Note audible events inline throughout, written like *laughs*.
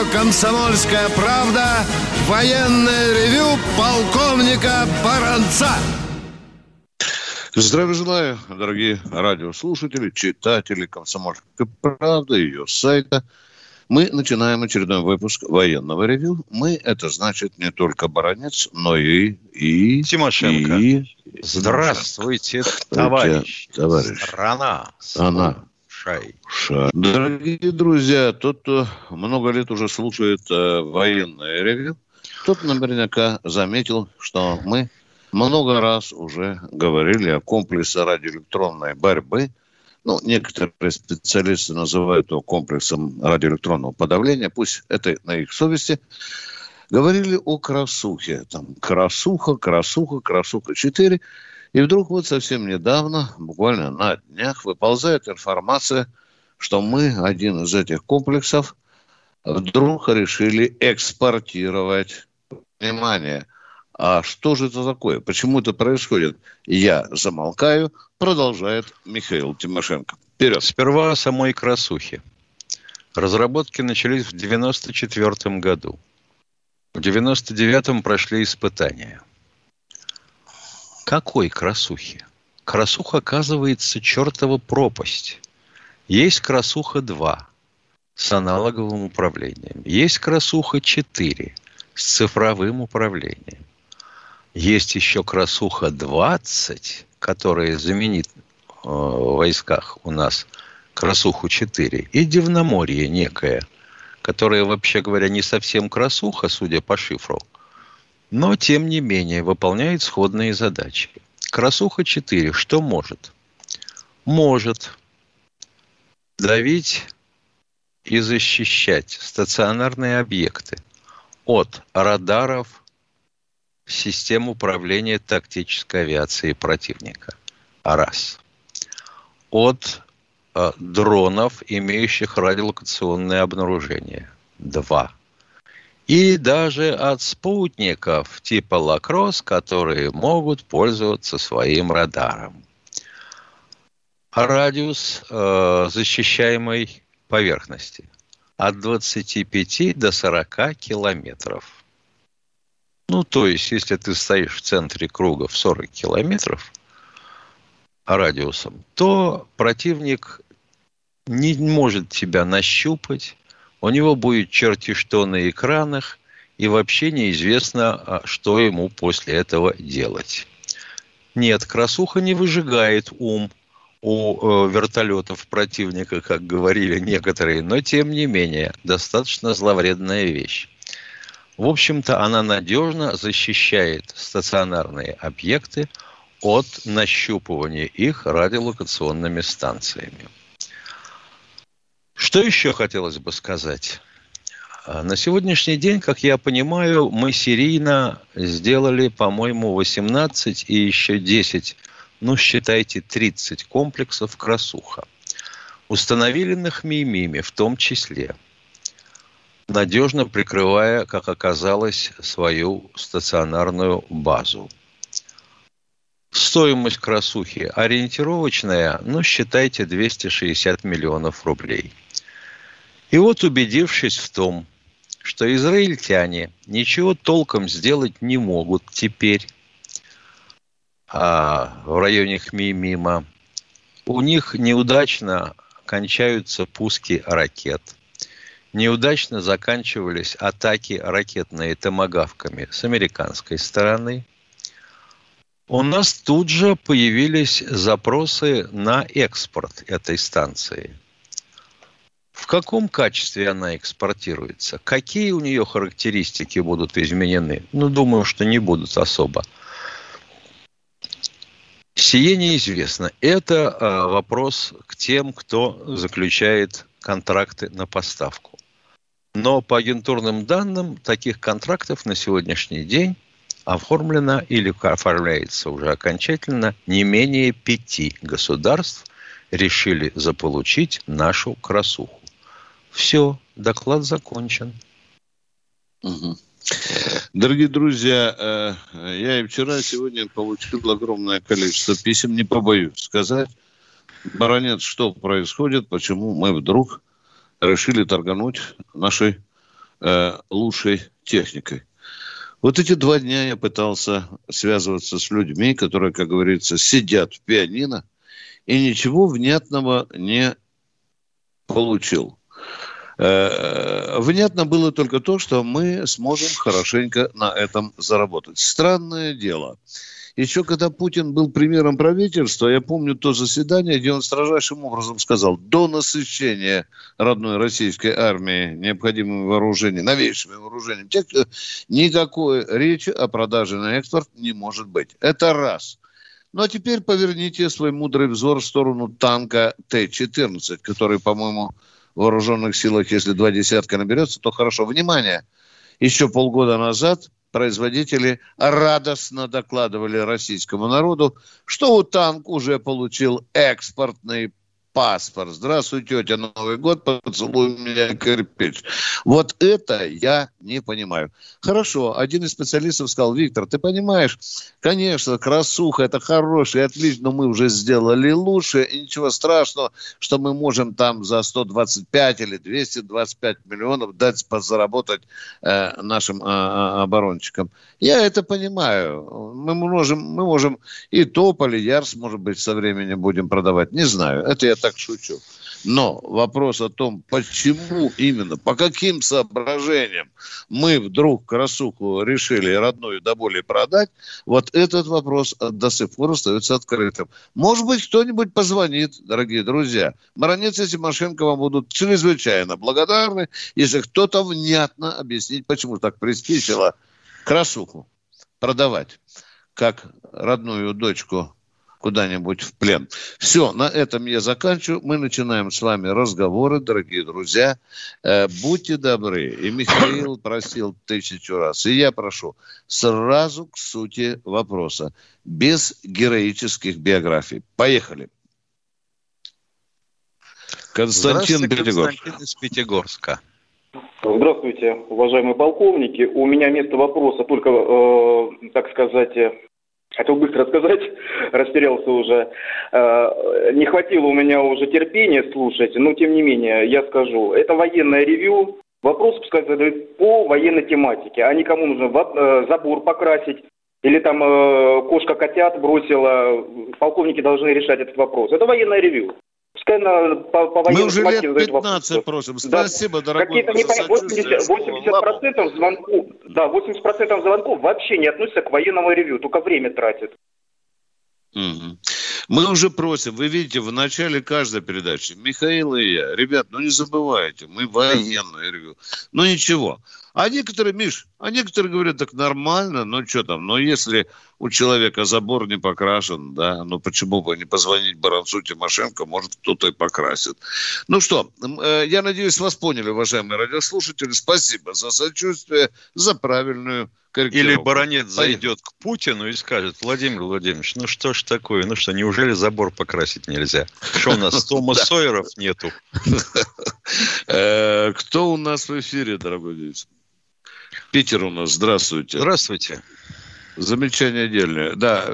Радио «Комсомольская правда» военное ревю полковника Баранца. Здравия желаю, дорогие радиослушатели, читатели «Комсомольской правды», ее сайта. Мы начинаем очередной выпуск военного ревю. Мы – это значит не только Баранец, но и... и Тимошенко. И, Здравствуйте, товарищ. товарищ. Страна. Страна. Шай. Ша. Дорогие друзья, тот, кто много лет уже слушает э, военное ревю, тот наверняка заметил, что мы много раз уже говорили о комплексе радиоэлектронной борьбы. Ну, некоторые специалисты называют его комплексом радиоэлектронного подавления. Пусть это на их совести. Говорили о красухе. Там красуха, красуха, красуха 4. И вдруг вот совсем недавно, буквально на днях, выползает информация, что мы один из этих комплексов вдруг решили экспортировать. Внимание! А что же это такое? Почему это происходит? Я замолкаю, продолжает Михаил Тимошенко. Вперед. Сперва о самой красухе. Разработки начались в 1994 году. В 1999 прошли испытания – какой красухи? Красуха, оказывается, чертова пропасть. Есть красуха 2 с аналоговым управлением. Есть красуха 4 с цифровым управлением. Есть еще красуха 20, которая заменит э, в войсках у нас красуху 4. И Дивноморье некое, которое, вообще говоря, не совсем красуха, судя по шифру, но, тем не менее, выполняет сходные задачи. Красуха 4 что может? Может давить и защищать стационарные объекты от радаров систем управления тактической авиацией противника. Раз. От э, дронов, имеющих радиолокационное обнаружение. Два и даже от спутников типа Лакрос, которые могут пользоваться своим радаром. Радиус э, защищаемой поверхности от 25 до 40 километров. Ну, то есть, если ты стоишь в центре круга в 40 километров радиусом, то противник не может тебя нащупать, у него будет черти что на экранах, и вообще неизвестно, а, что ему после этого делать. Нет, красуха не выжигает ум у э, вертолетов противника, как говорили некоторые, но тем не менее достаточно зловредная вещь. В общем-то, она надежно защищает стационарные объекты от нащупывания их радиолокационными станциями. Что еще хотелось бы сказать? А, на сегодняшний день, как я понимаю, мы серийно сделали, по-моему, 18 и еще 10, ну, считайте, 30 комплексов красуха. Установили Хмеймиме в том числе, надежно прикрывая, как оказалось, свою стационарную базу. Стоимость красухи ориентировочная, ну, считайте, 260 миллионов рублей – и вот убедившись в том, что израильтяне ничего толком сделать не могут теперь а в районе Хмимима, у них неудачно кончаются пуски ракет. Неудачно заканчивались атаки ракетные томогавками с американской стороны. У нас тут же появились запросы на экспорт этой станции – в каком качестве она экспортируется? Какие у нее характеристики будут изменены? Ну, думаю, что не будут особо. Сие неизвестно. Это а, вопрос к тем, кто заключает контракты на поставку. Но по агентурным данным, таких контрактов на сегодняшний день оформлено или оформляется уже окончательно не менее пяти государств решили заполучить нашу красуху. Все, доклад закончен. Угу. Дорогие друзья, э, я и вчера, и сегодня получил огромное количество писем, не побоюсь сказать. Баронец, что происходит, почему мы вдруг решили торгануть нашей э, лучшей техникой. Вот эти два дня я пытался связываться с людьми, которые, как говорится, сидят в пианино, и ничего внятного не получил. Э, внятно было только то, что мы сможем хорошенько на этом заработать. Странное дело. Еще когда Путин был премьером правительства, я помню то заседание, где он строжайшим образом сказал, до насыщения родной российской армии необходимыми вооружениями, новейшими вооружениями, никакой речи о продаже на экспорт не может быть. Это раз. Ну а теперь поверните свой мудрый взор в сторону танка Т-14, который, по-моему, вооруженных силах, если два десятка наберется, то хорошо. Внимание! Еще полгода назад производители радостно докладывали российскому народу, что у танк уже получил экспортный паспорт. Здравствуй, тетя, Новый год, поцелуй меня кирпич. Вот это я не понимаю. Хорошо, один из специалистов сказал, Виктор, ты понимаешь, конечно, красуха, это хороший, отлично, но мы уже сделали лучше, и ничего страшного, что мы можем там за 125 или 225 миллионов дать заработать э, нашим э, оборонщикам. Я это понимаю. Мы можем, мы можем и Тополь, и Ярс, может быть, со временем будем продавать. Не знаю, это я так шучу. Но вопрос о том, почему именно, по каким соображениям мы вдруг красуху решили родную до боли продать, вот этот вопрос до сих пор остается открытым. Может быть, кто-нибудь позвонит, дорогие друзья. Маронец и Тимошенко вам будут чрезвычайно благодарны, если кто-то внятно объяснит, почему так приспичило красуху продавать, как родную дочку куда-нибудь в плен. Все, на этом я заканчиваю. Мы начинаем с вами разговоры, дорогие друзья. Э, будьте добры. И Михаил *coughs* просил тысячу раз, и я прошу сразу к сути вопроса, без героических биографий. Поехали. Константин Пятигорск. Константин из Пятигорска. Здравствуйте, уважаемые полковники. У меня место вопроса только, э, так сказать, Хотел быстро сказать, *laughs* растерялся уже. Э, не хватило у меня уже терпения слушать, но тем не менее, я скажу. Это военное ревью. Вопрос, пускай задают по военной тематике. А никому нужно э, забор покрасить, или там э, кошка котят бросила. Полковники должны решать этот вопрос. Это военное ревью. На, по, по Мы уже лет 15 просим. Спасибо, да. дорогой. Какие-то не 80%, 80% звонков, да, 80% звонков вообще не относятся к военному ревью, только время тратят. Угу. Мы уже просим, вы видите, в начале каждой передачи, Михаил и я, ребят, ну не забывайте, мы военное ревью. Ну ничего, а некоторые, Миш, а некоторые говорят, так нормально, ну что там, но если у человека забор не покрашен, да, ну почему бы не позвонить Баранцу Тимошенко, может кто-то и покрасит. Ну что, э, я надеюсь, вас поняли, уважаемые радиослушатели. Спасибо за сочувствие, за правильную или баронет зайдет к Путину и скажет, Владимир Владимирович, ну что ж такое, ну что, неужели забор покрасить нельзя? Что у нас, *laughs* Тома Сойеров нету? *laughs* Э, кто у нас в эфире, дорогой? Питер у нас, здравствуйте. Здравствуйте. Замечание отдельное. Да,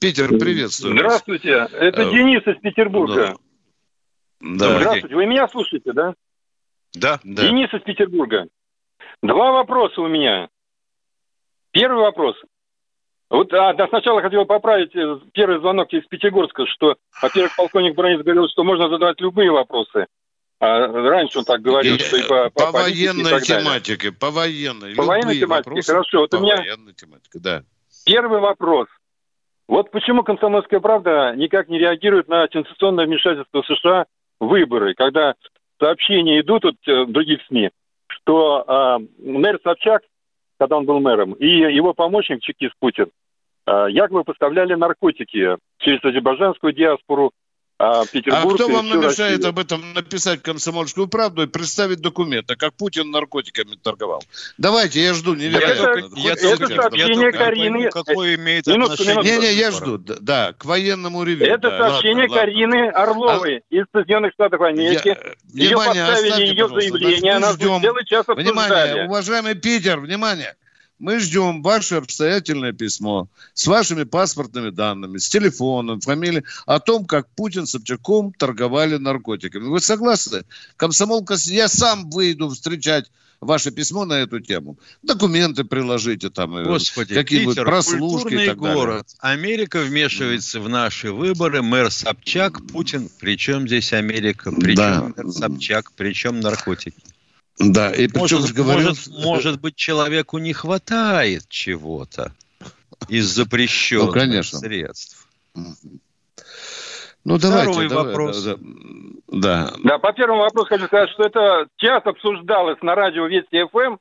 Питер, приветствую. Здравствуйте, это э, Денис из Петербурга. Да. Здравствуйте, вы меня слушаете, да? Да, да. Денис из Петербурга. Два вопроса у меня. Первый вопрос. Вот а, да, сначала хотел поправить э, первый звонок из Пятигорска, что, во-первых, полковник Бронец говорил, что можно задавать любые вопросы. А раньше он так говорил, и, что и по, по, по военной тематике, по военной. По военной тематике, хорошо. Вот по у меня военной тематике, да. Первый вопрос. Вот почему «Комсомольская правда» никак не реагирует на сенсационное вмешательство США в выборы, когда сообщения идут от э, других СМИ, что э, мэр Собчак, когда он был мэром, и его помощник чекист Путин, э, якобы поставляли наркотики через азербайджанскую диаспору, А, Петербург а кто вам намешает Россию. об этом написать комсомольскую правду и представить документы, как Путин наркотиками торговал? Давайте, я жду, Я невероятно. Это- только, я это только- я сообщение только Карины. пойму, какое имеет Минутку, отношение... минутку. Не-не, я к жду, да, к военному ревью. Это да, сообщение ладно, ладно. Карины Орловой из Соединенных Штатов Америки. Я- Ее Внимание, поставили, оставьте, ее заявление, Значит, мы она ждем. целый час Внимание, уважаемый Питер, внимание. Мы ждем ваше обстоятельное письмо с вашими паспортными данными, с телефоном, фамилией, о том, как Путин с Собчаком торговали наркотиками. Вы согласны? Комсомолка, я сам выйду встречать ваше письмо на эту тему. Документы приложите там, э, Господи, какие-нибудь Питер, прослушки и культурный так далее. город. Америка вмешивается в наши выборы. Мэр Собчак, Путин. Причем здесь Америка? Причем Да. мэр Собчак? Причем наркотики? Да, и причем Может, же говорил... может, может быть, человеку не хватает чего-то из запрещенных Ну, конечно. средств. Ну, давайте. Второй давай, вопрос. Да, да. Да, по первому вопросу хочу сказать, что это час обсуждалось на радио Вести ФМ.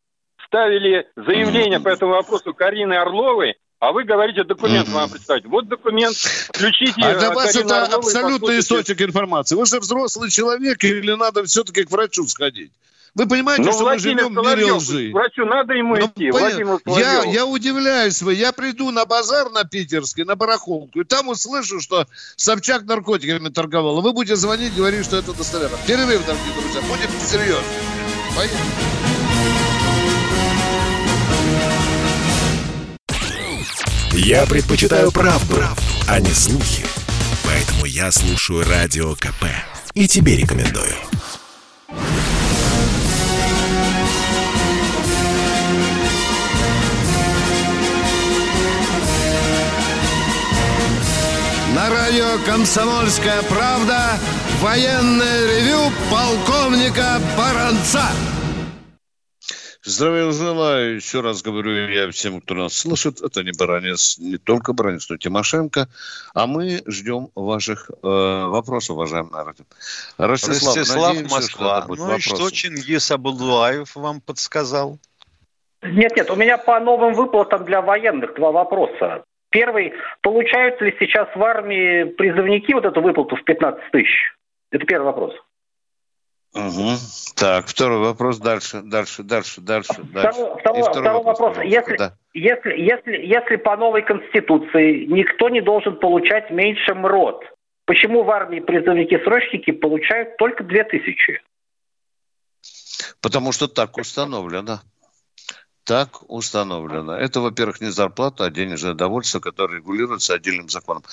Ставили заявление по этому вопросу Карины Орловой, а вы говорите, документ вам представить. Вот документ, включите А для э, вас Карину это Орлову и абсолютный послушайте. источник информации. Вы же взрослый человек, или надо все-таки к врачу сходить? Вы понимаете, Ну, что мы Владимир живем в мире лжи? врачу надо ему Ну, идти. Владимир я, я удивляюсь, вы. Я приду на базар на питерский, на барахолку, и там услышу, что Собчак наркотиками торговал. А Вы будете звонить, говорить, что это достоверно. Перерыв, дорогие друзья. Будем серьезно. Поехали. Я предпочитаю правду, а не слухи. Поэтому я слушаю Радио КП. И тебе рекомендую. «Комсомольская правда» военное ревю полковника Баранца. Здравия желаю. Еще раз говорю я всем, кто нас слышит. Это не Баранец, не только Баранец, но и Тимошенко. А мы ждем ваших э, вопросов, уважаемый народ. Ростислав, Ростислав, надеемся, Москва. что Ну и что. Чингис Абдулаев вам подсказал? Нет, нет, у меня по новым выплатам для военных два вопроса. Первый, получают ли сейчас в армии призывники вот эту выплату в 15 тысяч? Это первый вопрос. Мгм. Так, второй вопрос. Дальше, дальше, дальше, дальше. дальше. Второй, И второй- второй вопрос. пожалуйста. Если, Да. если, если, если по новой конституции никто не должен получать меньше МРОД, почему в армии призывники-срочники получают только 2000? Потому что так установлено. Так установлено. Это, во-первых, не зарплата, а денежное довольство, которое регулируется отдельным законом.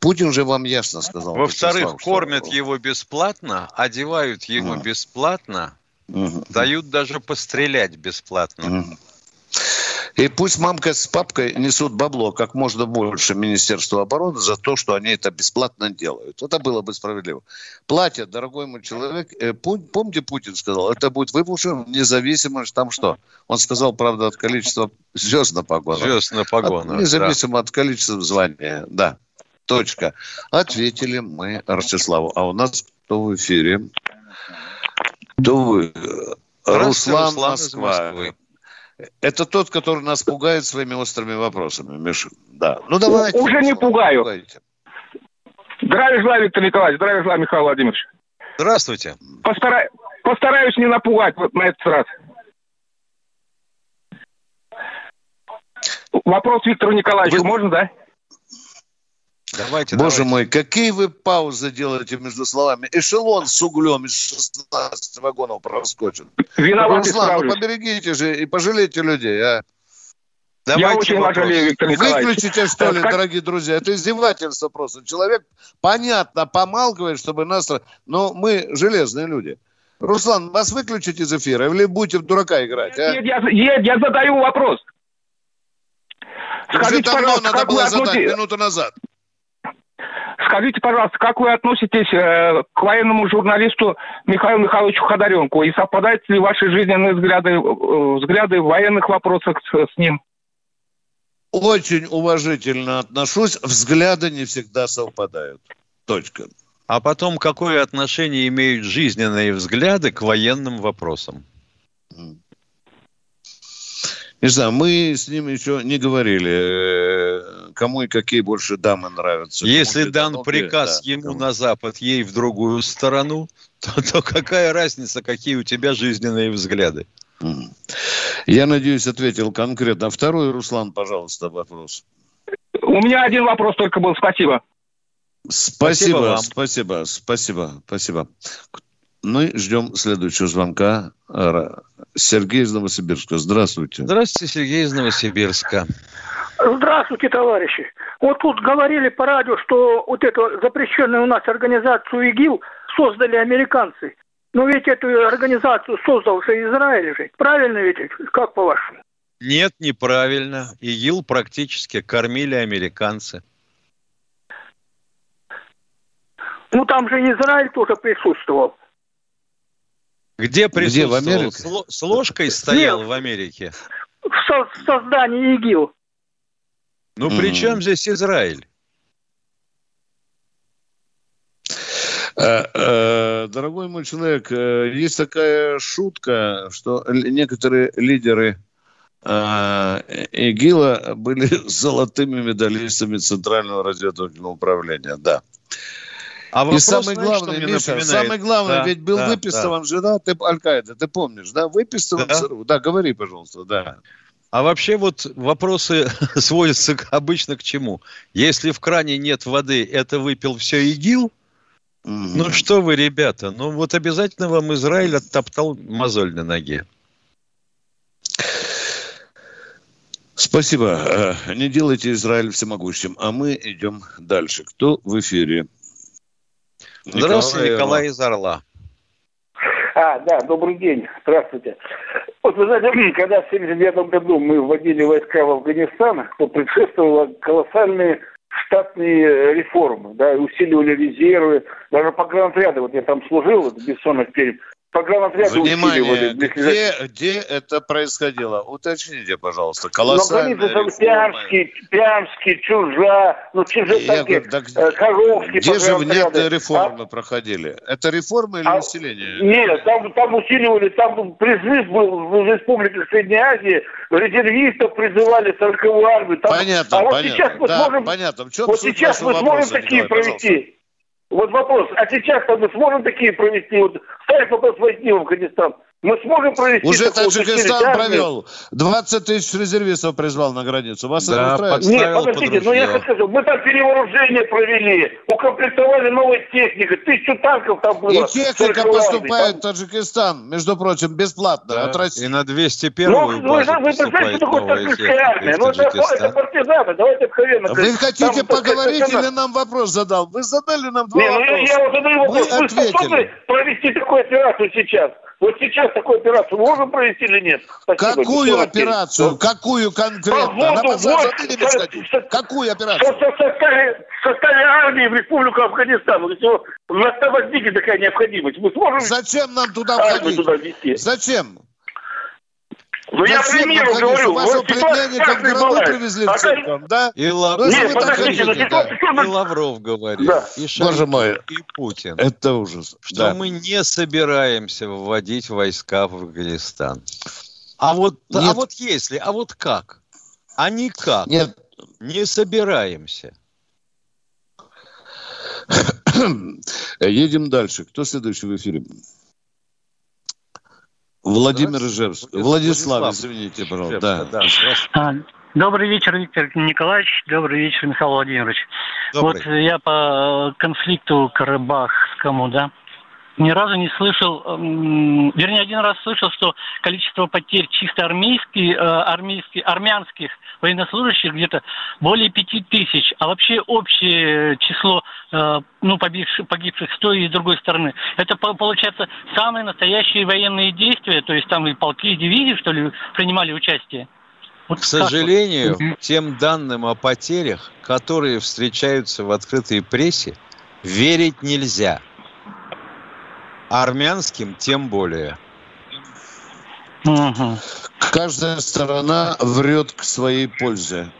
Путин же вам ясно сказал. Во-вторых, Вячеслав, что- кормят его бесплатно, одевают его Мгм. бесплатно, Мгм. дают даже пострелять бесплатно. Мгм. И пусть мамка с папкой несут бабло как можно больше Министерству обороны за то, что они это бесплатно делают. Это было бы справедливо. Платят, дорогой мой человек. э, помните, Путин сказал, это будет выплачено независимо там что. Он сказал, правда, от количества звезд на погонах. Звезд на От- погонах. да. независимо от количества звания. Да. Точка. Ответили мы Ростиславу. А у нас кто в эфире? Кто вы? Руслан, Руслан из Москва. Москвы. Это тот, который нас пугает своими острыми вопросами, Миша. Да. Ну давайте. Уже не пугаю. пугайте. Здравия желаю, Виктор Николаевич. Здравия желаю, Михаил Владимирович. Здравствуйте. Постара- Постараюсь не напугать вот на этот раз. Вопрос Виктору Николаевичу Вы- можно, да? Давайте, Боже давайте. мой, какие вы паузы делаете между словами. Эшелон с углем из 16 вагонов проскочит. Виноват, Руслан, ну поберегите же и пожалейте людей, а. Я Давайте очень вас вопрос. жалею, Виктор Николаевич. Выключите, что ли, Как- дорогие друзья? Это издевательство просто. Человек, понятно, помалкивает, чтобы нас... Но мы железные люди. Руслан, вас выключить из эфира или будете в дурака играть, а? Нет, я, нет, я задаю вопрос. Уже Скажите, давно пожалуйста, надо было задать, минуту назад. Скажите, пожалуйста, как вы относитесь э, к военному журналисту Михаилу Михайловичу Ходоренку? И совпадают ли ваши жизненные взгляды, э, взгляды в военных вопросах с, с ним? Очень уважительно отношусь. Взгляды не всегда совпадают. Точка. А потом, какое отношение имеют жизненные взгляды к военным вопросам? Не знаю, мы с ним еще не говорили. Кому и какие больше дамы нравятся. Если Кому дан приказ да. ему на запад, ей в другую сторону, *laughs* то, то какая разница, какие у тебя жизненные взгляды? Я надеюсь, ответил конкретно. Второй, Руслан, пожалуйста, вопрос. У меня один вопрос только был. Спасибо. Спасибо, Спасибо вам. спасибо, спасибо, спасибо. Мы ждем следующего звонка. Сергей из Новосибирска. Здравствуйте. Здравствуйте, Сергей из Новосибирска. Здравствуйте, товарищи. Вот тут говорили по радио, что вот эту запрещенную у нас организацию ИГИЛ создали американцы. Но ведь эту организацию создал же Израиль же. Правильно ведь? Как по-вашему? Нет, неправильно. ИГИЛ практически кормили американцы. Ну там же Израиль тоже присутствовал. Где присутствовал? в Америке? С ло- С ложкой стоял Нет. в Америке? В, со- в создании ИГИЛ. Ну, Мгм. при чем здесь Израиль? Э, э, Дорогой мой человек, э, есть такая шутка, что некоторые лидеры ИГИЛа были *laughs* золотыми медалистами Центрального разведывательного управления. Да. А И вопрос, самое знаешь, главное, Миша, напоминает? самое главное, Да, ведь был да, выписыван же, да, ты Аль-Каида, ты помнишь, да, выписыван Да. ЦРУ. Да, говори, пожалуйста, да. А вообще вот вопросы *laughs* сводятся обычно к чему? Если в кране нет воды, это выпил все ИГИЛ? Мгм. Ну что вы, ребята, ну вот обязательно вам Израиль оттоптал мозоль на ноге. Спасибо. Э, Не делайте Израиль всемогущим. А мы идем дальше. Кто в эфире? Здравствуйте, Николай из Орла. А, да, добрый день, здравствуйте. Вот вы знаете, *clears throat* когда в 1979 году мы вводили войска в Афганистан, то предшествовало колоссальные штатные реформы, да, усиливали резервы, даже погранотряды, вот я там служил, вот, Бессонов Пермь, погранотряды Внимание, где, где это происходило? Уточните, пожалуйста. Ну, Колоссальная там реформа. Пиамский, Пиамский, Чужа, ну, Чужа Я такие, да э, Харовский, Где же внятные реформы проходили? Это реформы или А- население? Нет, там, там усиливали, там призыв был в республике Средней Азии, резервистов призывали 40 армию. Там, Понятно, а вот понятно. сейчас мы да, сможем, понятно. В чем вот сейчас мы сможем вопроса, такие Николай, пожалуйста? Вот вопрос, а сейчас-то мы сможем такие провести? Вот ставь вопрос возьми в Афганистан. Мы сможем провести Уже Таджикистан провел. 20 тысяч резервистов призвал на границу. Вас это Да, устраивает? под- Нет, подождите, под ну я сказать, мы там перевооружение провели, укомплектовали новой техникой, тысячу танков там было. И техника 40 поступает армий, в Таджикистан, между прочим, бесплатно от И России. на Ну, 201 ну, вы, базу вы представляете, что такое новая таджикская техника армия? Ну, это, это партизаны, давайте откровенно. Вы хотите Там, поговорить или нам вопрос задал? Вы задали нам два Не, ну я, вопроса. я задаю вопрос. Мы Вы ответили. способны провести такую операцию сейчас? Вот сейчас такую операцию можем провести или нет? Спасибо, Какую операцию? Пермь. Какую конкретно? Воду, базар вот, задали со- со- Какую операцию? в составе, в составе армии в Республику Афганистан? Вот у нас возникнет такая необходимость, мы сможем Зачем нам туда входить? туда ввести? Зачем? Ну я примеру говорю. Вот ситуация в бывает. привезли в А то- церковь, да? И, Лав- если Нет, подождите, ну ситуация и Лавров говорит, Да. и Шойгу, мой. и Путин, Это ужас. что Да. мы не собираемся вводить войска в Афганистан. А вот, а Нет. вот если, а вот как? А никак. Нет, Не собираемся. *coughs* едем дальше. Кто следующий в эфире? Владимир Ижевск. Владислав, Владислав, извините, пожалуйста. Да, Да. да. А, Добрый вечер, Виктор Николаевич. Добрый вечер, Михаил Владимирович. Добрый. Вот я по конфликту Карабахскому, да, ни разу не слышал, вернее, один раз слышал, что количество потерь чисто армейских, э, армейских, армянских военнослужащих где-то более пяти тысяч, а вообще общее число э, ну, погибших, погибших с той и с другой стороны. Это по- получается самые настоящие военные действия, то есть там и полки, и дивизии, что ли, принимали участие. Вот К вот? сожалению, Мгм. тем данным о потерях, которые встречаются в открытой прессе, верить нельзя. Армянским тем более. Мгм. Каждая сторона врет к своей пользе.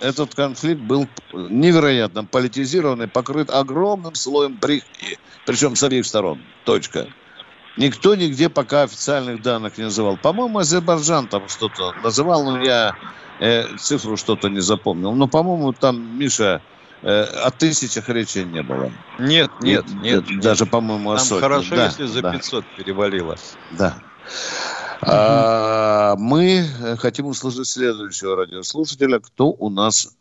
Этот конфликт был невероятно политизирован и покрыт огромным слоем брехни. Причем с обеих сторон. Точка. Никто нигде пока официальных данных не называл. По-моему, Азербайджан там что-то называл, но я э, цифру что-то не запомнил. Но, по-моему, там, Миша, о тысячах речи не было. Нет, нет, нет. Даже, по-моему, о Там сотне. хорошо, Да, если за да, 500 перевалило. Да. А, мы э, хотим услышать следующего радиослушателя. Кто у нас?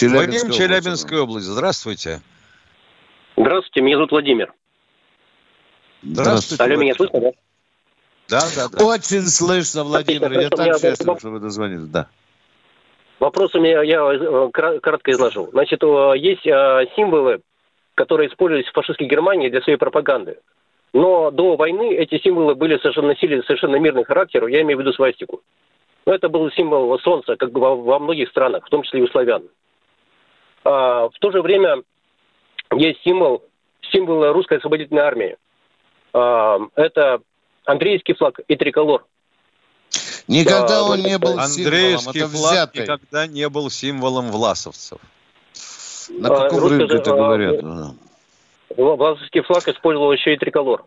Вадим, область. Челябинская область. Здравствуйте. Здравствуйте, меня зовут Владимир. Здравствуйте. Алло, меня слышно, да? Да, да, да. Очень слышно, Владимир. Я так счастлив, что вы дозвонились. Да. Вопрос у меня, я э, кра- кратко изложу. Значит, есть э, символы, которые использовались в фашистской Германии для своей пропаганды. Но до войны эти символы были совершенно носили совершенно мирный характер, я имею в виду свастику. Но это был символ солнца, как бы во многих странах, в том числе и у славян. А, в то же время есть символ, символ русской освободительной армии. А, это Андреевский флаг и триколор. Никогда Да, он не был символом, это взятый. никогда не был символом власовцев. На А, каком русская рынке это а, говорят? Власовский флаг использовал еще и триколор.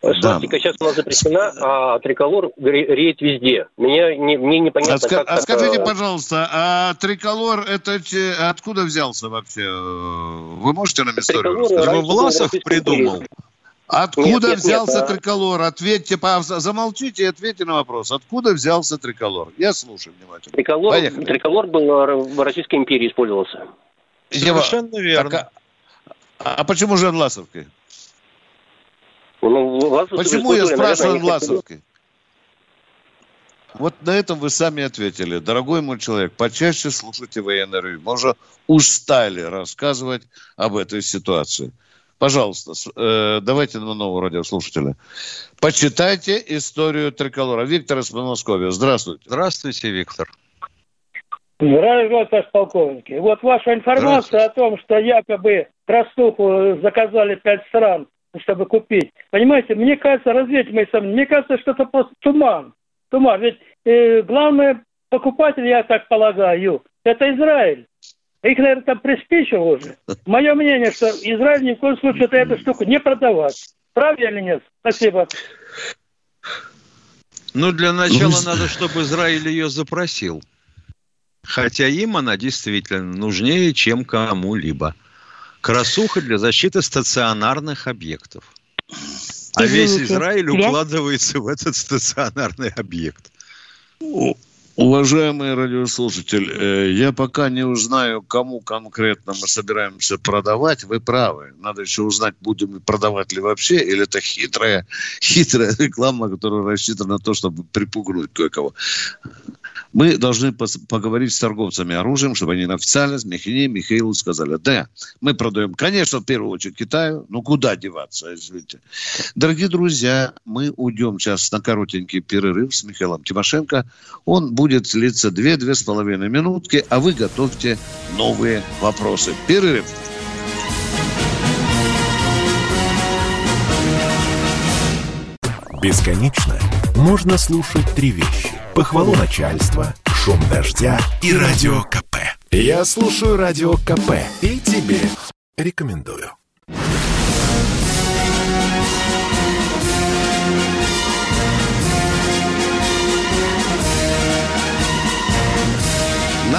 Свастика сейчас у нас запрещена, а триколор ре- реет везде. Меня не, мне непонятно, А, как а так, скажите, э, пожалуйста, а триколор это откуда взялся вообще? Вы можете нам историю Триколор рассказать? Его Власов придумал. Откуда Нет, нет, взялся нет, а- триколор? Ответьте, замолчите и ответьте на вопрос. Откуда взялся триколор? Я слушаю внимательно. Триколор, Поехали. триколор был в Российской империи использовался. Совершенно верно. так, а, а почему же Власовкой? Ну, Почему я спрашиваю Власовкой? Вот на этом вы сами ответили. Дорогой мой человек, почаще слушайте военное ревю. Мы уже устали рассказывать об этой ситуации. Пожалуйста, э, давайте на нового радиослушателя. Почитайте историю триколора. Виктор из Подмосковья, здравствуйте. Здравствуйте, Виктор. Здравия, товарищ полковник. И Вот ваша информация о том, что якобы Ростуху заказали пять стран, чтобы купить. Понимаете, мне кажется, развейте мои сомнения, мне кажется, что это просто туман. Туман. Ведь э, главный покупатель, я так полагаю, это Израиль. Их, наверное, там приспичило уже. Мое мнение, что Израиль ни в коем случае это, эту штуку не продавать. Правильно или нет? Спасибо. Ну, для начала Ну, надо, чтобы Израиль ее запросил. Хотя им она действительно нужнее, чем кому-либо. Красуха для защиты стационарных объектов. А весь Израиль укладывается в этот стационарный объект. Уважаемый радиослушатель, э, я пока не узнаю, кому конкретно мы собираемся продавать. Вы правы. Надо еще узнать, будем ли продавать ли вообще, или это хитрая, *laughs* хитрая реклама, которая рассчитана на то, чтобы припугнуть кое-кого. Мы должны поговорить с торговцами оружием, чтобы они официально с Михине Михаилу сказали, да, мы продаем, конечно, в первую очередь Китаю, но куда деваться, извините. Дорогие друзья, мы уйдем сейчас на коротенький перерыв с Михаилом Тимошенко. Он будет длиться две-две с половиной минутки, а вы готовьте новые вопросы. Перерыв. Бесконечно можно слушать три вещи. Похвалу начальства, шум дождя и радио КП. Я слушаю радио КП и тебе рекомендую.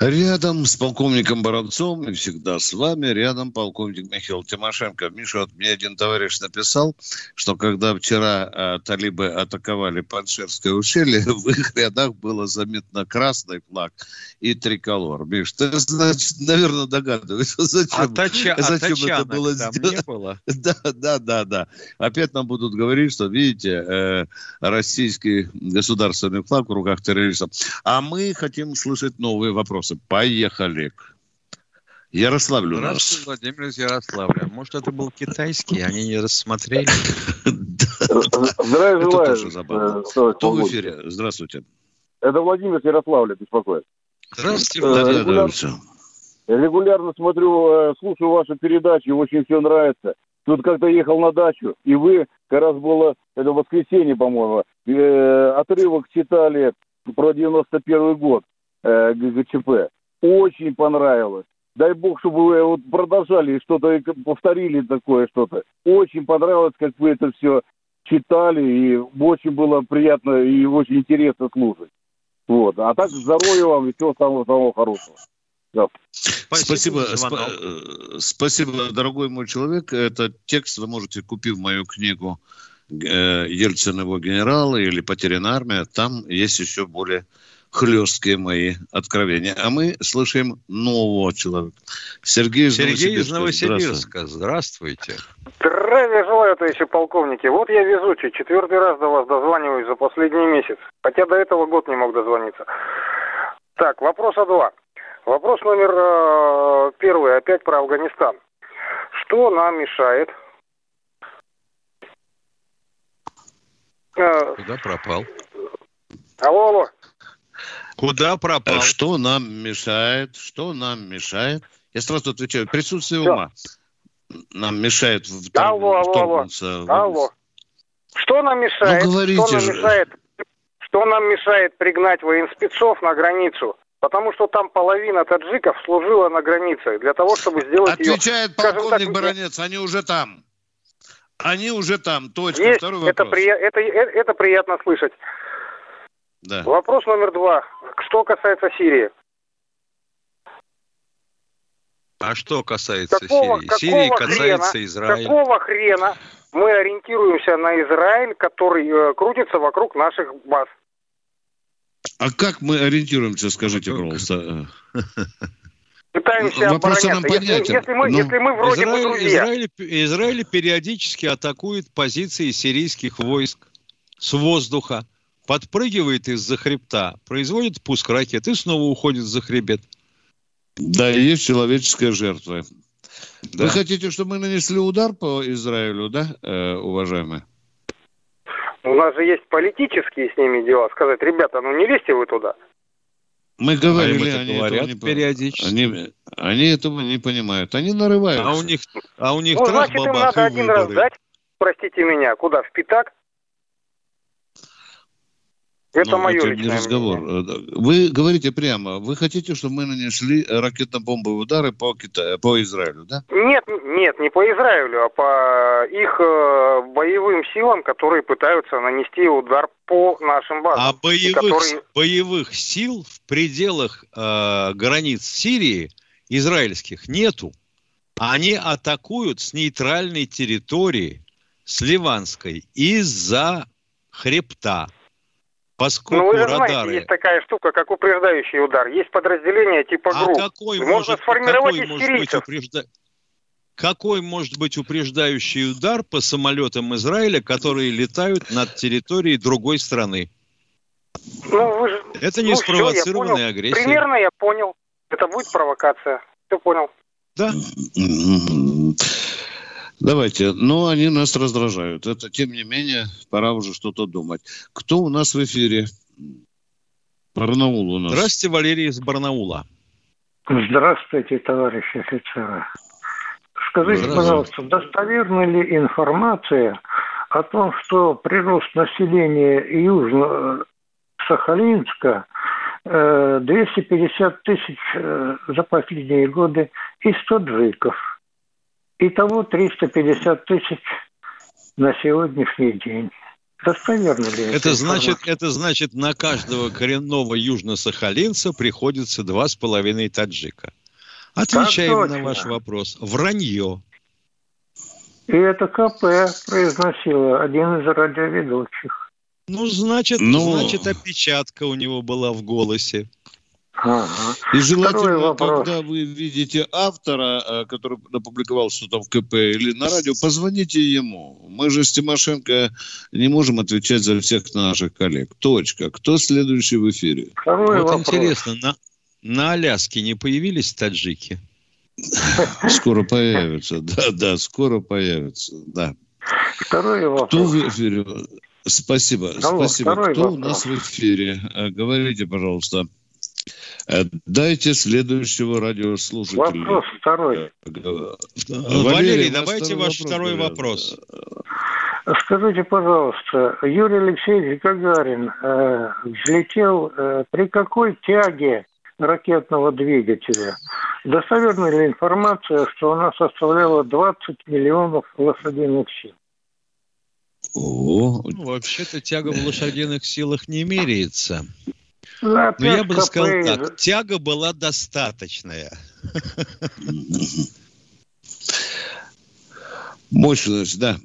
Рядом с полковником Баранцом и всегда с вами, рядом полковник Михаил Тимошенко. Миша, вот мне один товарищ написал, что когда вчера э, талибы атаковали Паншерское ущелье, *laughs* в их рядах было заметно красный флаг и триколор. Миш, ты, значит, наверное, догадываешься, *laughs* зачем, А, тача, а зачем это тачанок было сделано. было? *laughs* Да, да, да, да. Опять нам будут говорить, что, видите, э, российский государственный флаг в руках террористов. А мы хотим слышать новые вопросы. Поехали. Ярославль у нас. Здравствуйте, Владимир из Ярославля. Может, это был китайский, они не рассмотрели? Здравия желаю. э, Кто в эфире? Здравствуйте. Это Владимир с Ярославля беспокоит. Здравствуйте, Э, Владимир. Регулярно смотрю, э, слушаю ваши передачи, очень все нравится. Тут как-то ехал на дачу, и вы, как раз было, это воскресенье, по-моему, отрывок читали про 91 год. Э, ГГЧП. Очень понравилось. Дай бог, чтобы вы вот продолжали что-то, повторили такое что-то. Очень понравилось, как вы это все читали, и очень было приятно и очень интересно слушать. Вот. А так здоровья вам и всего самого-самого хорошего. Да. Спасибо, спасибо, э, спасибо, дорогой мой человек. Этот текст вы можете, купив мою книгу э, Ельцин его генералы или Потеряна армия, там есть еще более хлесткие мои откровения. А мы слышим нового человека. Сергей из Сергей из Новосибирска. Здравствуйте. Здравия желаю, товарищи полковники. Вот я везучий. Четвертый раз до вас дозваниваюсь за последний месяц. Хотя до этого год не мог дозвониться. Так, вопроса два. Вопрос номер э, первый, опять про Афганистан. Что нам мешает? Э, Куда пропал? Алло, алло. Куда пропал? Что нам мешает? Что нам мешает? Я сразу отвечаю. Присутствие Все. ума нам мешает в алло, алло, алло. алло. Что нам мешает? Ну, говорите что нам же. мешает? Что нам мешает пригнать военспецов на границу? Потому что там половина таджиков служила на границе для того, чтобы сделать Отвечает ее... полковник так, Баранец, они уже там. Они уже там. Точка. Есть, Второй вопрос. Это, при... это, это, это приятно слышать. Да. Вопрос номер два. Что касается Сирии. А что касается какого, Сирии? Сирии касается хрена, Израиля. Какого хрена мы ориентируемся на Израиль, который э, крутится вокруг наших баз? А как мы ориентируемся, скажите, пожалуйста? Пытаемся Вопрос нам понятен. Если, если, мы, ну, если мы вроде Израиль, бы друзья. Израиль, Израиль периодически атакует позиции сирийских войск с воздуха подпрыгивает из-за хребта, производит пуск ракет и снова уходит за хребет. Да, есть человеческая жертва. Да. Вы хотите, чтобы мы нанесли удар по Израилю, да, э, уважаемые? У нас же есть политические с ними дела. Сказать, ребята, ну не лезьте вы туда. Мы говорили, а они говорят этого не, периодически. Они, они этого не понимают. Они нарываются. А у них, а у них ну, значит, им надо один выборы. раз дать, простите меня, куда, в пятак, это ну, мое это не разговор. Мнение. Э, вы говорите прямо, вы хотите, чтобы мы нанесли ракетно-бомбовые удары по, Китаю, по Израилю, да? Нет, нет, не по Израилю, а по их э, боевым силам, которые пытаются нанести удар по нашим базам. А боевых, которые... боевых сил в пределах э, границ Сирии израильских нету. Они атакуют с нейтральной территории, с Ливанской, из-за хребта поскольку ну, вы же радары... знаете, есть такая штука, как упреждающий удар. Есть подразделения типа а групп. А какой Можно может, сформировать какой может быть упрежда... Какой может быть упреждающий удар по самолетам Израиля, которые летают над территорией другой страны? Ну, вы же... Это не ну, спровоцированная агрессия. Примерно я понял. Это будет провокация. Все понял. Да. Давайте. Но они нас раздражают. Это, тем не менее, пора уже что-то думать. Кто у нас в эфире? Барнаул у нас. Здравствуйте, Валерий из Барнаула. Здравствуйте, товарищи офицеры. Скажите, пожалуйста, достоверна ли информация о том, что прирост населения Южного Сахалинска 250 э, тысяч э, за последние годы и 100 джиков – Итого 350 тысяч на сегодняшний день. Достоверно ли это? Это значит, это значит, на каждого коренного южно-сахалинца приходится два с половиной таджика. Отвечаем на ваш вопрос. Вранье. И это КП произносила один из радиоведущих. Ну, значит, ну... значит, опечатка у него была в голосе. Ага. И желательно, когда вы видите автора, э, который опубликовал что-то в КП или на радио, позвоните ему. Мы же с Тимошенко не можем отвечать за всех наших коллег. Точка. Кто следующий в эфире? Второй вот вопрос. интересно, на, на Аляске не появились таджики? *laughs* Скоро появятся, да, да, скоро появятся, да. Второй вопрос. Кто в эфире? Спасибо, Алло, спасибо. Кто вопрос. у нас в эфире? Э, говорите, пожалуйста. Э, дайте следующего радиослушателя. Вопрос второй. Валерий, Валерий давайте ваш вопрос, второй вопрос. Скажите, пожалуйста, Юрий Алексеевич Гагарин э, взлетел э, при какой тяге ракетного двигателя. Достоверна ли информация, что она составляла 20 миллионов лошадиных сил? О. Ну, вообще-то тяга в лошадиных силах не меряется. Но я бы сказал так, тяга была достаточная. Мощность, да.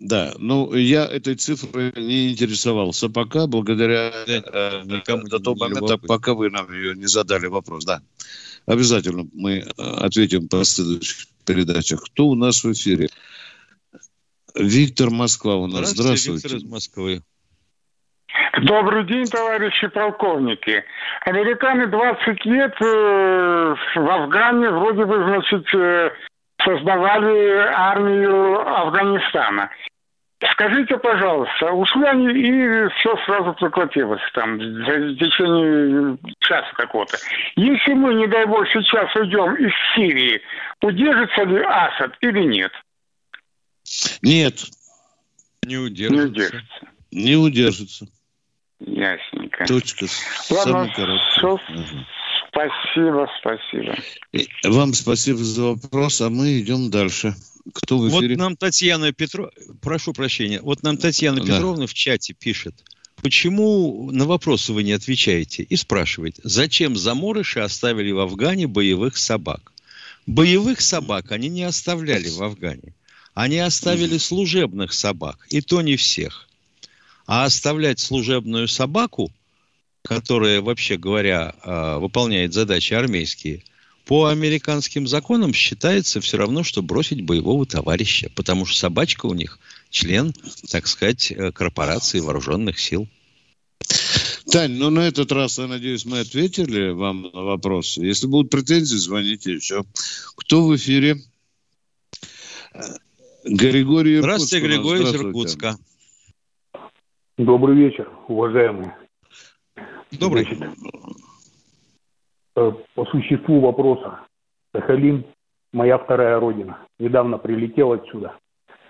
Да, ну я этой цифрой не интересовался пока, благодаря да, э, до того момента, пока вы нам ее не задали вопрос. Да, обязательно мы э, ответим по следующих передачах. Кто у нас в эфире? Виктор Москва у нас. Здравствуйте. Здравствуйте. Виктор из Москвы. Добрый день, товарищи полковники. Американцы 20 лет э, в Афгане вроде бы, значит, э, создавали армию Афганистана. Скажите, пожалуйста, ушли они и все сразу прекратилось там в течение часа какого-то. Если мы, не дай бог, сейчас уйдем из Сирии, удержится ли Асад или нет? Нет. Не удержится. Не удержится. Не удержится. Ясненько. Точка. Ладно, все. Спасибо, спасибо. Вам спасибо за вопрос, а мы идем дальше. Кто в эфире? Вот нам Татьяна Петровна, прошу прощения, вот нам Татьяна да. Петровна в чате пишет, почему на вопросы вы не отвечаете? И спрашивает, зачем заморыши оставили в Афгане боевых собак? Боевых собак они не оставляли в Афгане. Они оставили служебных собак, и то не всех. А оставлять служебную собаку, которая, вообще говоря, а, выполняет задачи армейские, по американским законам считается все равно, что бросить боевого товарища, потому что собачка у них член, так сказать, э, корпорации вооруженных сил. Тань, ну на этот раз, я надеюсь, мы ответили вам на вопрос. Если будут претензии, звоните еще. Кто в эфире? Григорий Иркутск. Здравствуйте, Григорий из Иркутска. Добрый вечер, уважаемые. Добрый. Значит, э, по существу вопроса. Сахалин – моя вторая родина. Недавно прилетел отсюда.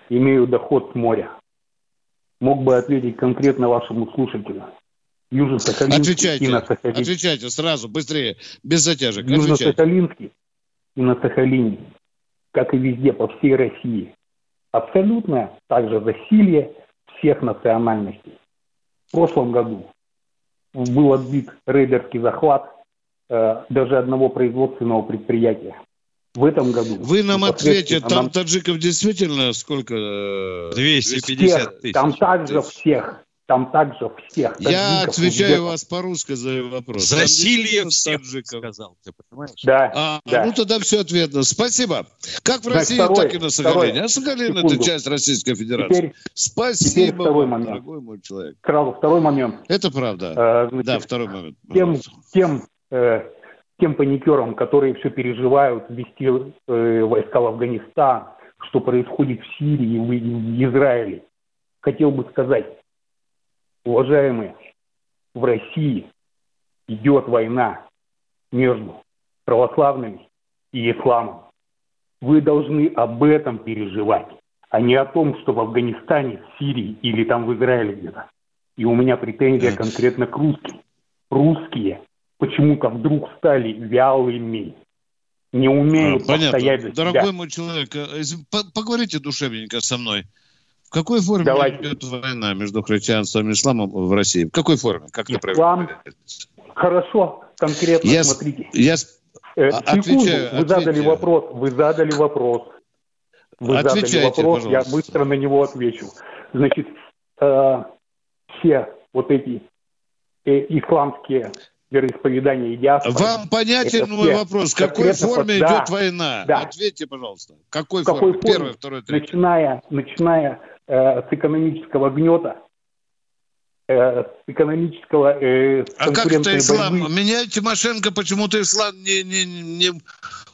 Имею доход с моря. Мог бы ответить конкретно вашему слушателю. Южно-Сахалинский отвечайте, Сахалине. Отвечайте сразу, быстрее, без затяжек. Южно-Сахалинский и на Сахалине, как и везде по всей России, абсолютно также засилье всех национальностей. В прошлом году был отбит рейдерский захват э, даже одного производственного предприятия. В этом году... Вы нам ответите, там нам... таджиков действительно сколько? 250 всех, тысяч. Там также всех там также всех. Я отвечаю вас по-русски за вопрос. Засилье всех, сказал, ты понимаешь? Да, а, да. Ну, тогда все ответно. Спасибо. Как в России, второй, так и на Сахалине. А Сахалин – это часть Российской Федерации. Теперь, Спасибо теперь второй момент. дорогой мой человек. Сразу второй момент. Это правда. А, значит, да, второй момент. Тем, тем, э, тем паникерам, которые все переживают, вести э, войска в Афганистан, что происходит в Сирии, в, в Израиле, хотел бы сказать, Уважаемые, в России идет война между православными и исламом. Вы должны об этом переживать, а не о том, что в Афганистане, в Сирии или там в Израиле где-то. И у меня претензия конкретно к русским. Русские почему-то вдруг стали вялыми, не умеют а, постоять за себя. Дорогой мой человек, э, поговорите душевненько со мной. В какой форме Давайте. идет война между христианством и исламом в России? В какой форме? Как это Ислам. Хорошо, конкретно я, смотрите. Я э, а, секунду, отвечаю, вы отвечаю. задали вопрос, вы задали вопрос. Вы Отвечайте, задали вопрос, пожалуйста. я быстро на него отвечу. Значит, э, все вот эти э, исламские вероисповедания и диаспоры. Вам понятен мой все, вопрос. В какой форме да, идет война? Да. Ответьте, пожалуйста. В какой, какой форме? форме? Первое, второе, третье. Начиная, начиная э, с экономического гнета, э, с экономического... Э, с а как это ислам? Борьбы. Меня Тимошенко почему-то ислам не, не, не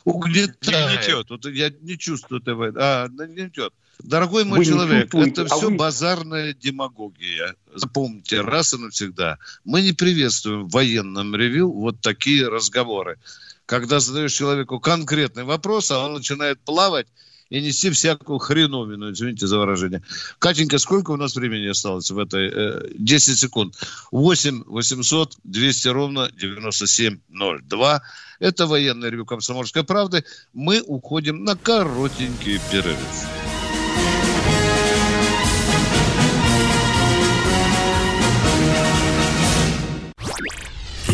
угнетает. Не Вот я не чувствую этого. А, не гнетет. Дорогой мой Вы человек, это а все вы... базарная демагогия. Запомните раз и навсегда. Мы не приветствуем в военном ревю вот такие разговоры. Когда задаешь человеку конкретный вопрос, а он начинает плавать и нести всякую хреновину, извините за выражение. Катенька, сколько у нас времени осталось в этой? Э, 10 секунд. 8 800 200 ровно 9702. Это военный ревю «Комсомольской правды». Мы уходим на коротенький перерыв.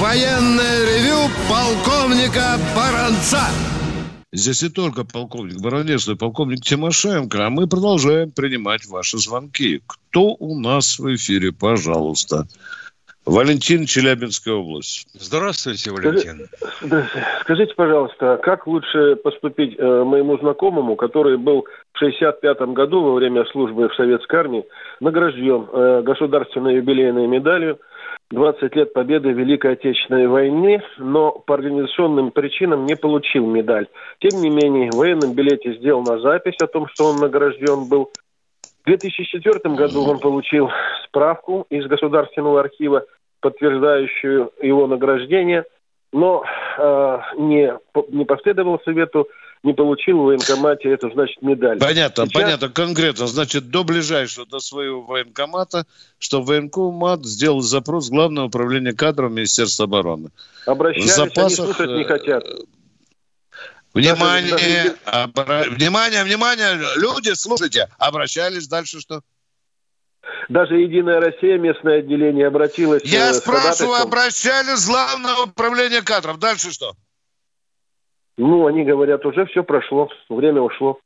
военное ревю полковника Баранца. Здесь не только полковник Баранец, но и полковник Тимошенко. А мы продолжаем принимать ваши звонки. Кто у нас в эфире, пожалуйста? Валентин, Челябинская область. Здравствуйте, Валентин. Скажи- Скажите, пожалуйста, как лучше поступить э, моему знакомому, который был в 65 году во время службы в советской армии награжден э, государственной юбилейной медалью 20 лет победы в Великой Отечественной войне, но по организационным причинам не получил медаль. Тем не менее, в военном билете сделана запись о том, что он награжден был. В 2004 году он получил справку из Государственного архива, подтверждающую его награждение, но э, не, не последовал совету, не получил в военкомате эту, значит, медаль. Понятно, Сейчас- понятно, конкретно. Значит, до ближайшего, до своего военкомата, что военкомат сделал запрос в Главное управление кадров Министерства обороны. Обращались, В они запасах, слушать не э, хотят. Внимание, Даже- обра- внимание, внимание, люди, слушайте, обращались дальше что? Даже Единая Россия, местное отделение, обратилось... Я э, с спрашиваю, обращались в Главное управление кадров. Дальше что? Ну, они говорят, уже все прошло, время ушло.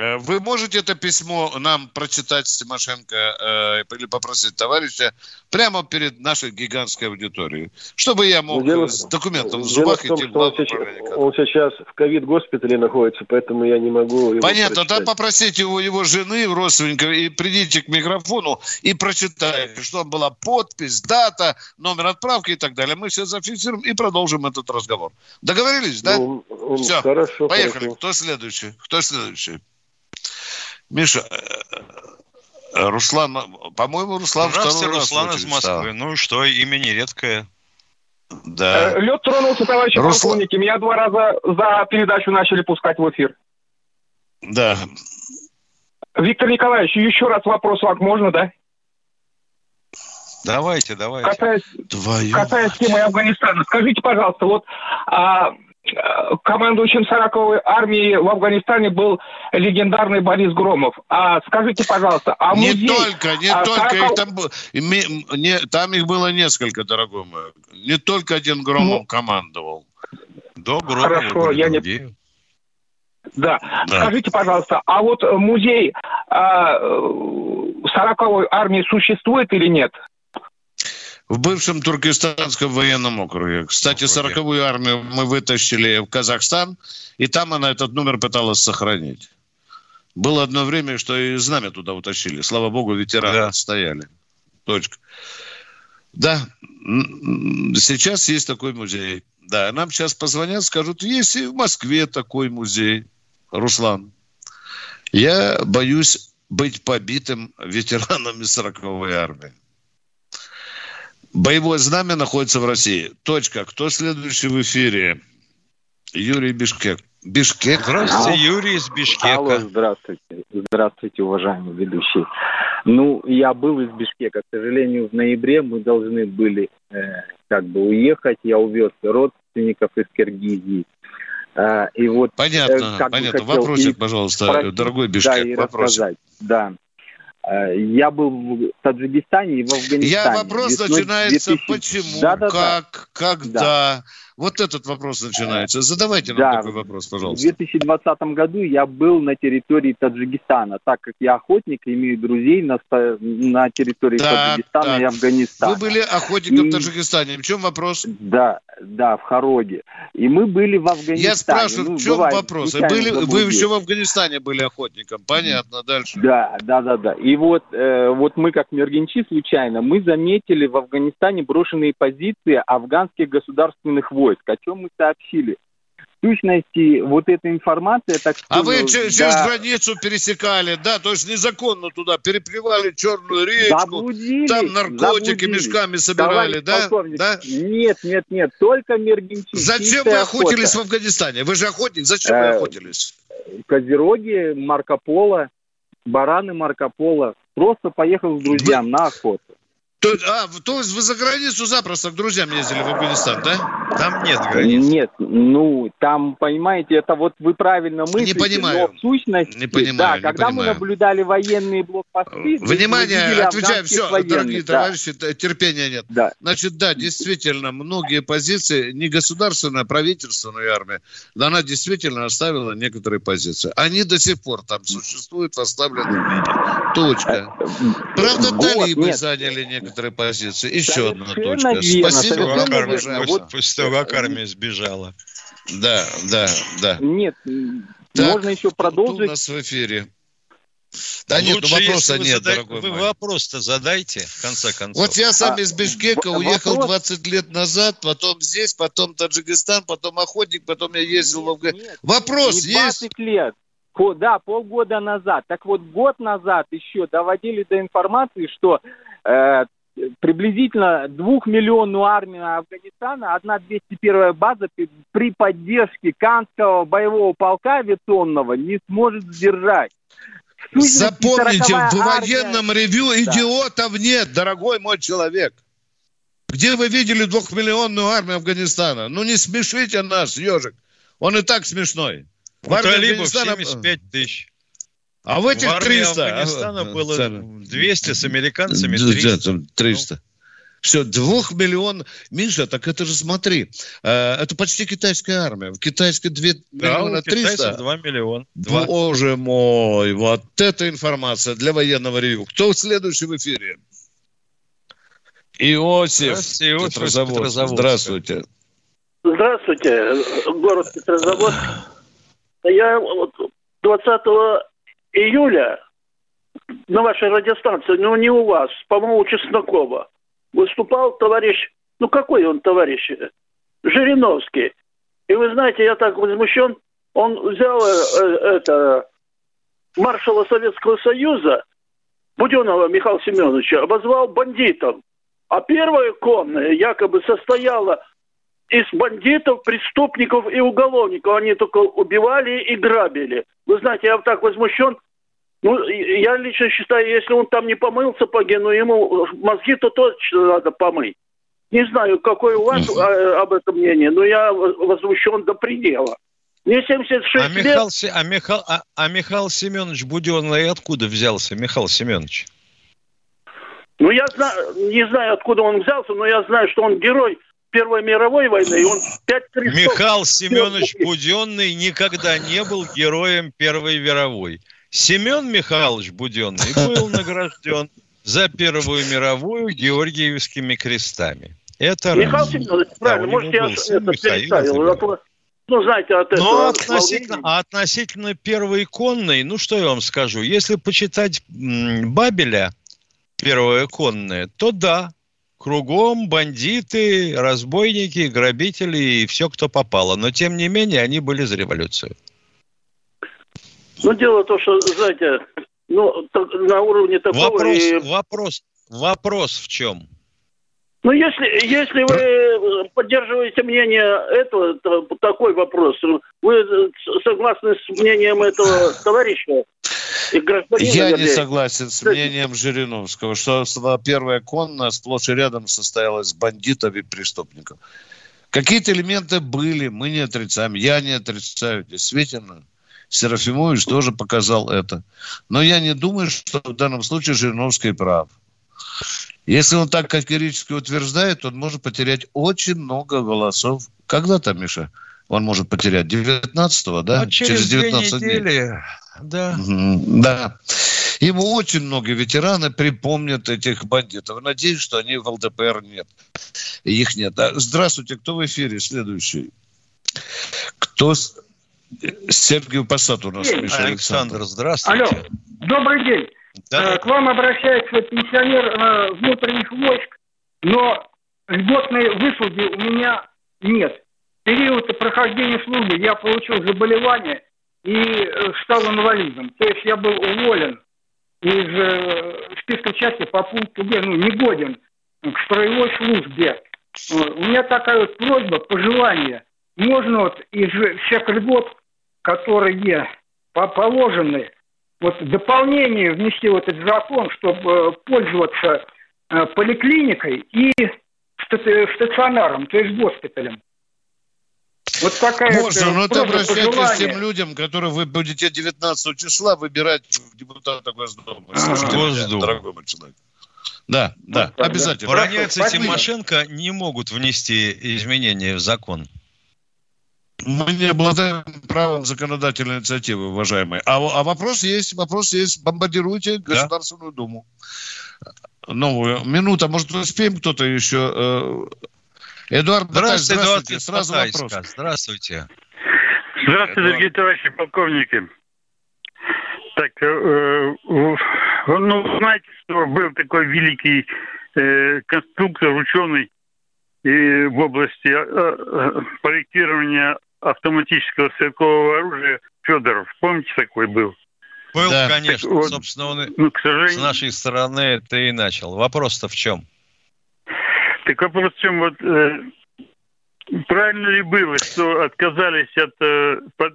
Э, Вы можете это письмо нам прочитать Тимошенко э, или попросить товарища прямо перед нашей гигантской аудиторией, чтобы я мог дело- э, с документом в Дело зубах в том, идти в что он сейчас, он сейчас в ковид-госпитале находится, поэтому я не могу его Понятно, прочитать. да попросите у его жены, родственников, и придите к микрофону и прочитайте, что там была подпись, дата, номер отправки и так далее. Мы все зафиксируем и продолжим этот разговор. Договорились, да? Ну, Все, хорошо, поехали. хорошо. Кто следующий? Кто следующий? Миша, э, э, Руслан, по-моему, Руслан Здравствуйте, второй раз Руслан из Москвы. стал. Ну и что, имя нередкое. Да. Э, Лед тронулся, товарищи Руслан- полковники. Меня два раза за передачу начали пускать в эфир. Да. Виктор Николаевич, еще раз вопрос вам можно, да? Давайте, давайте. Касаясь, Твою касаясь темы Афганистана. Скажите, пожалуйста, вот а, командующим 40-й армии в Афганистане был легендарный Борис Громов. А скажите, пожалуйста, а не музей... только, не а, только, 40 их там, не, там их было несколько, дорогой мой. Не только один Громов Ну, командовал. До Громова Хорошо, я не- другие. Да. Скажите, пожалуйста, а вот э, музей а, э, 40-й армии существует или нет? В бывшем Туркестанском военном округе. Кстати, 40-ю армию мы вытащили в Казахстан, и там она этот номер пыталась сохранить. Было одно время, что и знамя туда утащили. Слава богу, ветераны отстояли. Точка. Да, сейчас есть такой музей. Да, нам сейчас позвонят, скажут, есть и в Москве такой музей. Руслан, я боюсь быть побитым ветеранами 40-й армии. Боевое знамя находится в России. Точка. Кто следующий в эфире? Юрий Бишкек. Бишкек. Здравствуйте, Юрий из Бишкека. Алло, здравствуйте. Здравствуйте, уважаемые ведущие. Ну, я был из Бишкека. К сожалению, в ноябре мы должны были э, как бы уехать. Я увез родственников из Киргизии. А, и вот, Понятно, э, понятно. хотел Вопросик, и пожалуйста, спросить, дорогой Да, Бишкек. и вопросик. рассказать. Да. Э, Я был в Таджикистане и в Афганистане. Я вопрос Весной начинается 2000 почему, Да-да-да. как, когда. Вот этот вопрос начинается. Задавайте нам Да. такой вопрос, В пожалуйста. 2020 году я был на территории Таджикистана, так как я охотник, имею друзей на, на территории Так, Таджикистана и так. Афганистана. Вы были охотником И- в Таджикистане. В чем вопрос? Да, да, в Хароге. И мы были в Афганистане. Я спрашиваю, Ну, в чем бывает, вопрос? Были, вы еще в Афганистане были охотником. Понятно, дальше. Да, да, да, да. И вот, э, вот мы как мергенчи случайно, мы заметили в Афганистане брошенные позиции афганских государственных войск, о чем мы сообщили. В сущности, вот эта информация, так А вы сказать, че- да, через границу пересекали, да, то есть незаконно туда переплевали Черную речку, там наркотики мешками собирали, да? да? Нет, нет, нет, только мергенчи. Зачем вы охотились в охота. Афганистане? Вы же охотник, зачем вы Э, охотились? Козероги, Марко Поло, бараны Марко Поло. Просто поехал с друзьям на охоту. То, а, то есть вы за границу запросто к друзьям ездили в Афганистан, да? Там нет Нет, ну, там, понимаете, это вот вы правильно мыслите, понимаю. но в сущности, Не понимаю, да, не когда мы понимаю. наблюдали военные блокпосты, мы Внимание, отвечаю, все, военных, дорогие да. товарищи, терпения нет. Да. Значит, да, действительно, многие позиции, не государственная, а правительственная армия, да, она действительно оставила некоторые позиции. Они до сих пор там существуют в оставленном виде. Точка. Правда, Вот, талибы нет. заняли некоторые позиции. Еще одна точка. верно, Спасибо вам, уважаемый. Вот- После того, как армия сбежала. Да, да, да. Нет, Так, можно еще Кто у продолжить. нас в эфире? Да нет, ну Лучше, вопроса нет, задай- дорогой Вы мой. вопрос-то задайте, в конце концов. Вот я сам А, из Бишкека в- уехал вопрос- 20 лет назад, потом здесь, потом Таджикистан, потом охотник, потом я ездил в Афганистан. Вопрос не есть? 20 лет. По- да, полгода назад. Так вот, год назад еще доводили до информации, что э, приблизительно двухмиллионную армию Афганистана, одна 201 база при, поддержке Канского боевого полка авиационного не сможет сдержать. Запомните, 40-я в армия- военном ревью Да. идиотов нет, дорогой мой человек. Где вы видели двухмиллионную армию Афганистана? Ну не смешите нас, ежик. Он и так смешной. У армии талибов Афганистана- 75 тысяч. А в этих в армии 300. Афганистана А, было цены. 200, с американцами Да, 300. да, там 300. Все, двух миллион... Миша, так это же смотри, э, это почти китайская армия. В китайской 2 Да, миллиона у китайцев 300. 2 миллиона. Два. Боже мой, вот это информация для военного ревью. Кто в эфире? Иосиф, Здравствуйте, Иосиф Петрозаводск. Петрозаводска. Здравствуйте. Здравствуйте, город Петрозаводск. Я вот 20 июля на вашей радиостанции, ну не у вас, по-моему, Чеснокова, выступал товарищ, ну какой он товарищ, Жириновский. И вы знаете, я так возмущен, он взял э, это маршала Советского Союза, Буденова Михаила Семеновича, обозвал бандитом. А первая конная якобы состояла из бандитов, преступников и уголовников. Они только убивали и грабили. Вы знаете, я так возмущен. Ну, я лично считаю, если он там не помыл сапоги, ну, ему мозги-то точно надо помыть. Не знаю, какое у вас а, об этом мнение, но я возмущен до предела. Мне 76 А лет. Михаил, а, Михаил, а, а Михаил Семенович Буденный откуда взялся, Михаил Семенович? Ну, я знаю, не знаю, откуда он взялся, но я знаю, что он герой Первой мировой войны, и он пять крестов... Михаил Семенович Буденный никогда не был героем Первой мировой. Семен Михайлович Буденный был *laughs* награжден за Первую мировую Георгиевскими крестами. Это Михаил раз. Семенович, Да, правильно, у может, я это переставил. А Ну, знаете, от Но этого... относительно, а относительно первой конной, ну что я вам скажу, если почитать м, Бабеля, первая конная, то да, кругом бандиты, разбойники, грабители и все, кто попало. Но тем не менее, они были за революцию. Ну, дело в том, что, знаете, ну, на уровне такого... Вопрос, и- вопрос, вопрос в чем? Ну, если, если вы э, поддерживаете мнение этого, то такой вопрос. Вы э, согласны с мнением этого товарища? Гражданина, Я не согласен с мнением Жириновского, что первая конная сплошь и рядом состояла из бандитов и преступников. Какие-то элементы были, мы не отрицаем, я не отрицаю, действительно. Серафимович тоже показал это. Но я не думаю, что в данном случае Жириновский прав. Если он так категорически утверждает, он может потерять очень много голосов Когда там, Миша, он может потерять? 19-го, да? А через, через 19 две недели, дней. да. Да. Ему очень многие ветераны припомнят этих бандитов. Надеюсь, что они в ЛДПР нет. Их нет. Здравствуйте, кто в эфире? Следующий. Кто... Сергей Посад у нас, Миша Александр. Александр, здравствуйте. Алло, добрый день. Да. Э, к вам обращается пенсионер э, внутренних войск, но льготной выслуги у меня нет. Период прохождения службы я получил заболевание и э, стал инвалидом. То есть я был уволен из списка части по пункту Г, ну, негоден к строевой службе. У меня такая вот просьба, пожелание. Можно вот из всех льгот, которые положены, вот дополнение внести в этот закон, чтобы э, пользоваться э, поликлиникой и стационаром, то есть госпиталем. Вот такая Можно, но это обращайтесь к тем людям, которые вы будете 19 числа выбирать в депутата Госдумы. Слушайте, дорогой мой человек. Да, да, вот, обязательно. Баранец и Тимошенко не могут внести изменения в закон. Мы не обладаем правом законодательной инициативы, уважаемые. А, а вопрос есть, вопрос есть. Бомбардируйте Государственную да? Думу. Новую. Минута, может, успеем кто-то еще? Э, Эдуард здравствуйте, здравствуйте. Эдуард Сразу вопрос. Здравствуйте. Здравствуйте, Эдуард. дорогие товарищи полковники. Так, э, э, ну, знаете, что был такой великий э, конструктор, ученый и в области э, э, проектирования автоматического стрелкового оружия Федоров. Помните, такой был? Был, да. конечно. Так, вот, Собственно, он ну, к сожалению... с нашей стороны это и начал. Вопрос-то в чем? Так вопрос в чем? Вот, э, правильно ли было, что отказались от э, под,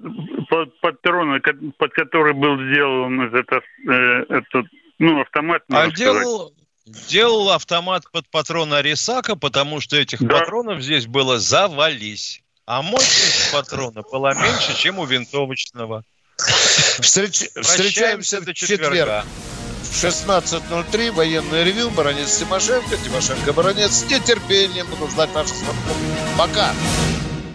под, патрона, под который был сделан этот, э, этот ну, автомат? А делал, делал автомат под патрон Арисака, потому что этих да. патронов здесь было завались а мощность патрона была меньше, чем у винтовочного. Встреч... Встречаемся в четверг. В 16.03 военное ревю. Баронец Тимошенко. Тимошенко Баронец. С нетерпением буду ждать наших звонков. Пока.